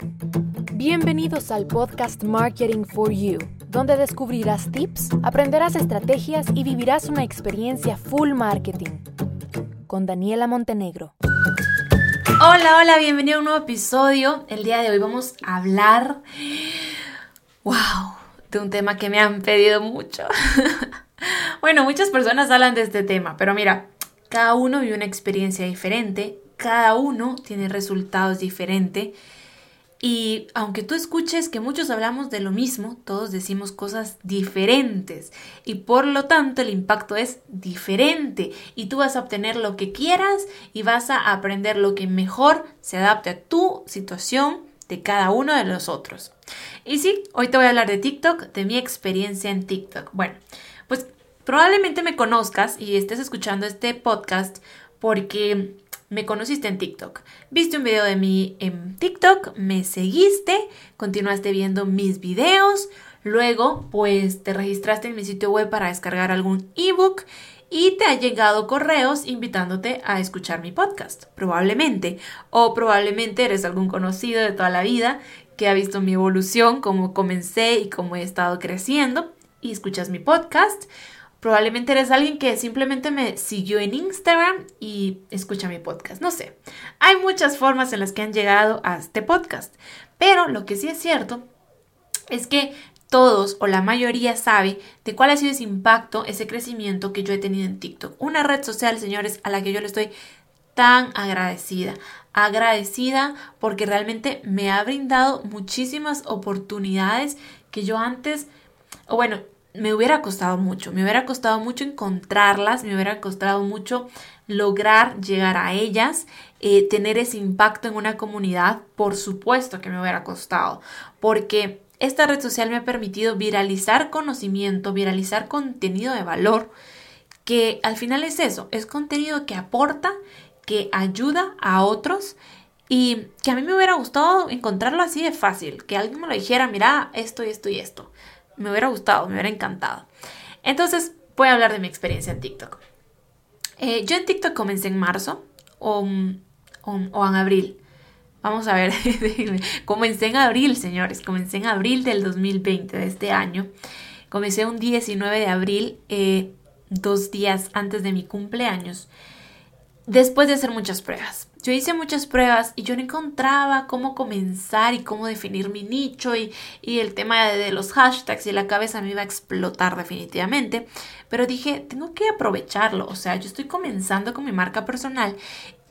Bienvenidos al podcast Marketing for You, donde descubrirás tips, aprenderás estrategias y vivirás una experiencia full marketing. Con Daniela Montenegro. Hola, hola, bienvenido a un nuevo episodio. El día de hoy vamos a hablar, wow, de un tema que me han pedido mucho. bueno, muchas personas hablan de este tema, pero mira, cada uno vive una experiencia diferente, cada uno tiene resultados diferentes y aunque tú escuches que muchos hablamos de lo mismo, todos decimos cosas diferentes y por lo tanto el impacto es diferente y tú vas a obtener lo que quieras y vas a aprender lo que mejor se adapte a tu situación de cada uno de los otros. Y sí, hoy te voy a hablar de TikTok, de mi experiencia en TikTok. Bueno, pues probablemente me conozcas y estés escuchando este podcast porque me conociste en TikTok. Viste un video de mí en TikTok, me seguiste, continuaste viendo mis videos, luego pues te registraste en mi sitio web para descargar algún ebook y te ha llegado correos invitándote a escuchar mi podcast, probablemente. O probablemente eres algún conocido de toda la vida que ha visto mi evolución, cómo comencé y cómo he estado creciendo y escuchas mi podcast. Probablemente eres alguien que simplemente me siguió en Instagram y escucha mi podcast. No sé. Hay muchas formas en las que han llegado a este podcast. Pero lo que sí es cierto es que todos o la mayoría sabe de cuál ha sido ese impacto, ese crecimiento que yo he tenido en TikTok. Una red social, señores, a la que yo le estoy tan agradecida. Agradecida porque realmente me ha brindado muchísimas oportunidades que yo antes, o bueno, me hubiera costado mucho, me hubiera costado mucho encontrarlas, me hubiera costado mucho lograr llegar a ellas, eh, tener ese impacto en una comunidad, por supuesto que me hubiera costado, porque esta red social me ha permitido viralizar conocimiento, viralizar contenido de valor, que al final es eso, es contenido que aporta, que ayuda a otros y que a mí me hubiera gustado encontrarlo así de fácil, que alguien me lo dijera, mira, esto y esto y esto me hubiera gustado, me hubiera encantado. Entonces, voy a hablar de mi experiencia en TikTok. Eh, yo en TikTok comencé en marzo o, o, en abril. Vamos a ver, comencé en abril, señores, comencé en abril del 2020, de este año. Comencé un 19 de abril, eh, dos días antes de mi cumpleaños, después de hacer muchas pruebas. Yo hice muchas pruebas y yo no encontraba cómo comenzar y cómo definir mi nicho y, el tema de, los hashtags y la cabeza me iba a explotar definitivamente. Pero dije, tengo que aprovecharlo. O sea, yo estoy comenzando con mi marca personal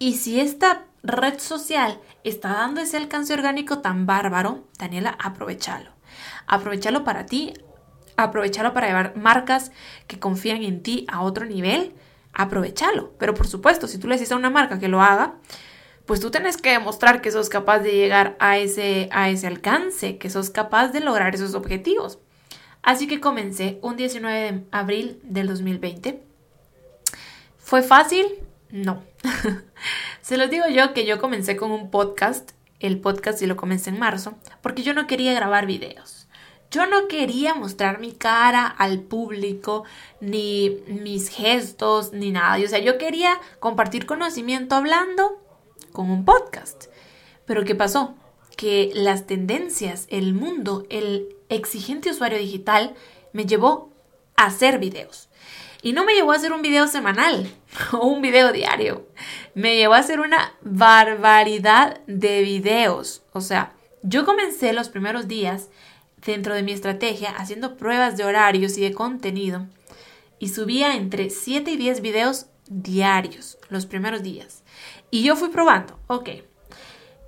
y si esta red social está dando ese alcance orgánico tan bárbaro, Daniela, aprovechalo. Aprovechalo para ti, aprovechalo para llevar marcas que confían en ti a otro nivel aprovechalo. Pero por supuesto, si tú le dices a una marca que lo haga, pues tú tienes que demostrar que sos capaz de llegar a ese, a ese alcance, que sos capaz de lograr esos objetivos. Así que comencé un 19 de abril del 2020. ¿Fue fácil? No. Se los digo yo que yo comencé con un podcast, el podcast y lo comencé en marzo, porque yo no quería grabar videos. Yo no quería mostrar mi cara al público, ni mis gestos, ni nada. O sea, yo quería compartir conocimiento hablando con un podcast. Pero ¿qué pasó? Que las tendencias, el mundo, el exigente usuario digital me llevó a hacer videos. Y no me llevó a hacer un video semanal o un video diario. Me llevó a hacer una barbaridad de videos. O sea, yo comencé los primeros días dentro de mi estrategia haciendo pruebas de horarios y de contenido y subía entre 7 y 10 videos diarios los primeros días. Y yo fui probando, ok.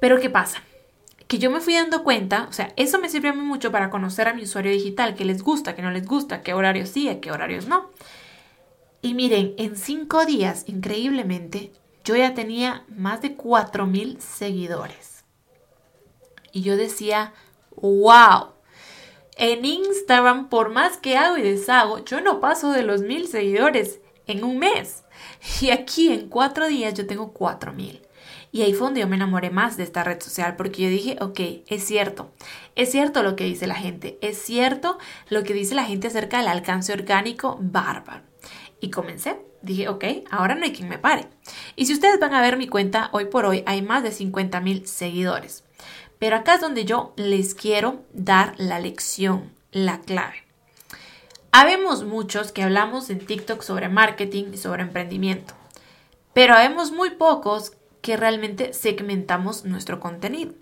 Pero ¿qué pasa? Que yo me fui dando cuenta, o sea, eso me sirvió mucho para conocer a mi usuario digital, qué les gusta, qué no les gusta, qué horarios sí, qué horarios no. Y miren, en 5 días, increíblemente, yo ya tenía más de 4.000 seguidores. Y yo decía, wow, en Instagram, por más que hago y deshago, yo no paso de los mil seguidores en un mes. Y aquí en cuatro días yo tengo cuatro mil. Y ahí fue donde yo me enamoré más de esta red social porque yo dije, ok, es cierto, es cierto lo que dice la gente, es cierto lo que dice la gente acerca del alcance orgánico bárbaro. Y comencé, dije, ok, ahora no hay quien me pare. Y si ustedes van a ver mi cuenta, hoy por hoy hay más de 50 mil seguidores. Pero acá es donde yo les quiero dar la lección, la clave. Habemos muchos que hablamos en TikTok sobre marketing y sobre emprendimiento, pero habemos muy pocos que realmente segmentamos nuestro contenido.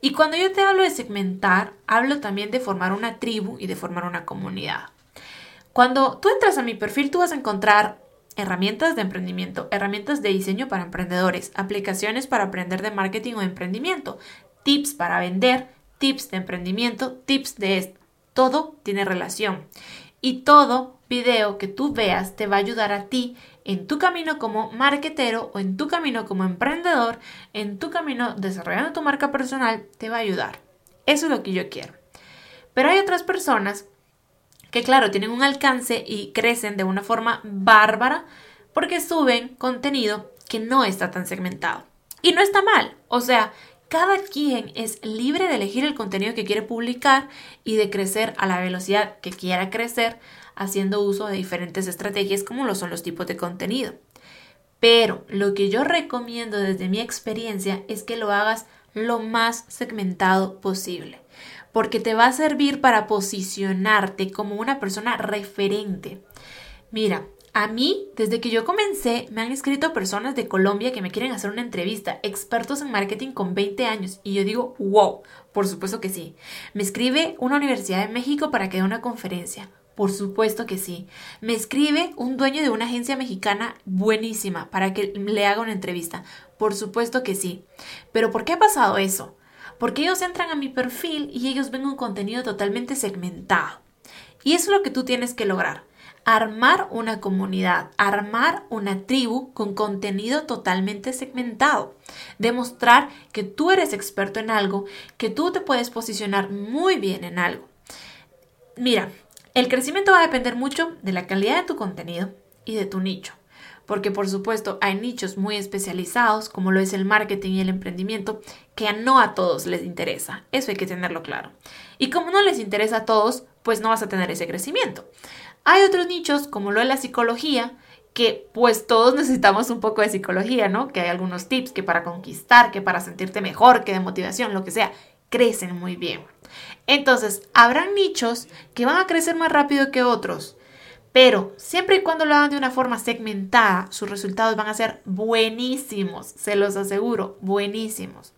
Y cuando yo te hablo de segmentar, hablo también de formar una tribu y de formar una comunidad. Cuando tú entras a mi perfil, tú vas a encontrar herramientas de emprendimiento, herramientas de diseño para emprendedores, aplicaciones para aprender de marketing o emprendimiento, tips para vender, tips de emprendimiento, tips de esto. Todo tiene relación. Y todo video que tú veas te va a ayudar a ti en tu camino como marketero o en tu camino como emprendedor, en tu camino desarrollando tu marca personal, te va a ayudar. Eso es lo que yo quiero. Pero hay otras personas que claro, tienen un alcance y crecen de una forma bárbara porque suben contenido que no está tan segmentado. Y no está mal, o sea, cada quien es libre de elegir el contenido que quiere publicar y de crecer a la velocidad que quiera crecer haciendo uso de diferentes estrategias como lo son los tipos de contenido. Pero lo que yo recomiendo desde mi experiencia es que lo hagas lo más segmentado posible porque te va a servir para posicionarte como una persona referente. Mira, a mí, desde que yo comencé, me han escrito personas de Colombia que me quieren hacer una entrevista, expertos en marketing con 20 años, y yo digo, wow, por supuesto que sí. Me escribe una universidad de México para que dé una conferencia. Por supuesto que sí. Me escribe un dueño de una agencia mexicana buenísima para que le haga una entrevista. Por supuesto que sí. Pero ¿por qué ha pasado eso? porque ellos entran a mi perfil y ellos ven un contenido totalmente segmentado. Y eso es lo que tú tienes que lograr. Armar una comunidad, armar una tribu con contenido totalmente segmentado. Demostrar que tú eres experto en algo, que tú te puedes posicionar muy bien en algo. Mira, el crecimiento va a depender mucho de la calidad de tu contenido y de tu nicho porque por supuesto hay nichos muy especializados como lo es el marketing y el emprendimiento que no a todos les interesa. Eso hay que tenerlo claro. Y como no les interesa a todos, pues no vas a tener ese crecimiento. Hay otros nichos como lo es la psicología que pues todos necesitamos un poco de psicología, ¿no? Que hay algunos tips que para conquistar, que para sentirte mejor, que de motivación, lo que sea, crecen muy bien. Entonces, habrán nichos que van a crecer más rápido que otros pero siempre y cuando lo hagan de una forma segmentada, sus resultados van a ser buenísimos, se los aseguro, buenísimos.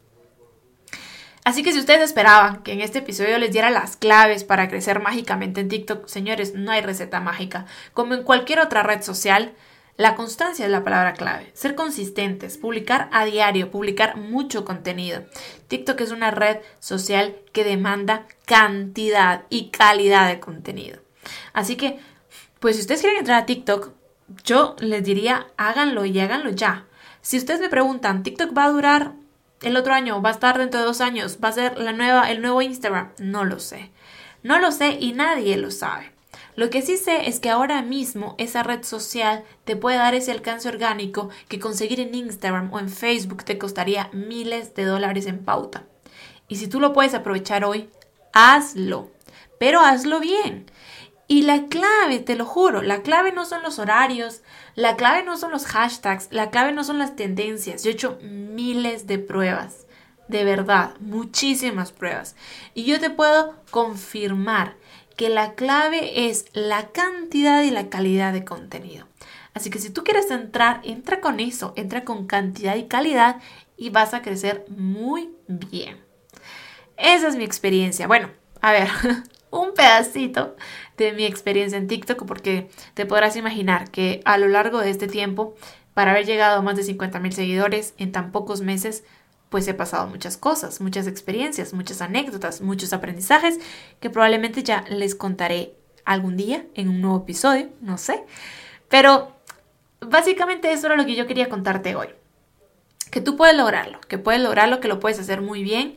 Así que si ustedes esperaban que en este episodio les diera las claves para crecer mágicamente en TikTok, señores, no hay receta mágica. Como en cualquier otra red social, la constancia es la palabra clave. Ser consistentes, publicar a diario, publicar mucho contenido. TikTok es una red social que demanda cantidad y calidad de contenido. Así que pues si ustedes quieren entrar a TikTok, yo les diría háganlo y háganlo ya. Si ustedes me preguntan, ¿TikTok va a durar el otro año? ¿Va a estar dentro de dos años? ¿Va a ser la nueva, el nuevo Instagram? No lo sé. No lo sé y nadie lo sabe. Lo que sí sé es que ahora mismo esa red social te puede dar ese alcance orgánico que conseguir en Instagram o en Facebook te costaría miles de dólares en pauta. Y si tú lo puedes aprovechar hoy, hazlo. Pero hazlo bien. Y la clave, te lo juro, la clave no son los horarios, la clave no son los hashtags, la clave no son las tendencias. Yo he hecho miles de pruebas, de verdad, muchísimas pruebas. Y yo te puedo confirmar que la clave es la cantidad y la calidad de contenido. Así que si tú quieres entrar, entra con eso, entra con cantidad y calidad y vas a crecer muy bien. Esa es mi experiencia. Bueno, a ver, un pedacito de mi experiencia en TikTok porque te podrás imaginar que a lo largo de este tiempo, para haber llegado a más de 50 mil seguidores en tan pocos meses, pues he pasado muchas cosas, muchas experiencias, muchas anécdotas, muchos aprendizajes que probablemente ya les contaré algún día en un nuevo episodio, no sé. Pero básicamente eso era lo que yo quería contarte hoy. Que tú puedes lograrlo, que puedes lograrlo, que lo puedes hacer muy bien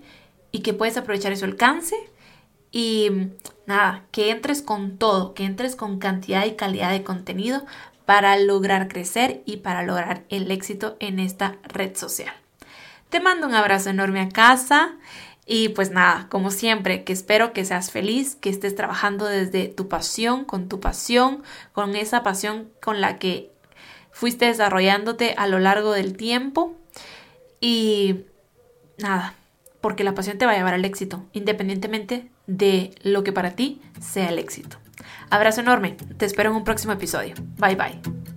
y que puedes aprovechar ese alcance y nada, que entres con todo, que entres con cantidad y calidad de contenido para lograr crecer y para lograr el éxito en esta red social. Te mando un abrazo enorme a casa y pues nada, como siempre, que espero que seas feliz, que estés trabajando desde tu pasión, con tu pasión, con esa pasión con la que fuiste desarrollándote a lo largo del tiempo. Y nada, porque la pasión te va a llevar al éxito, independientemente de lo que para ti sea el éxito. Abrazo enorme, te espero en un próximo episodio. Bye bye.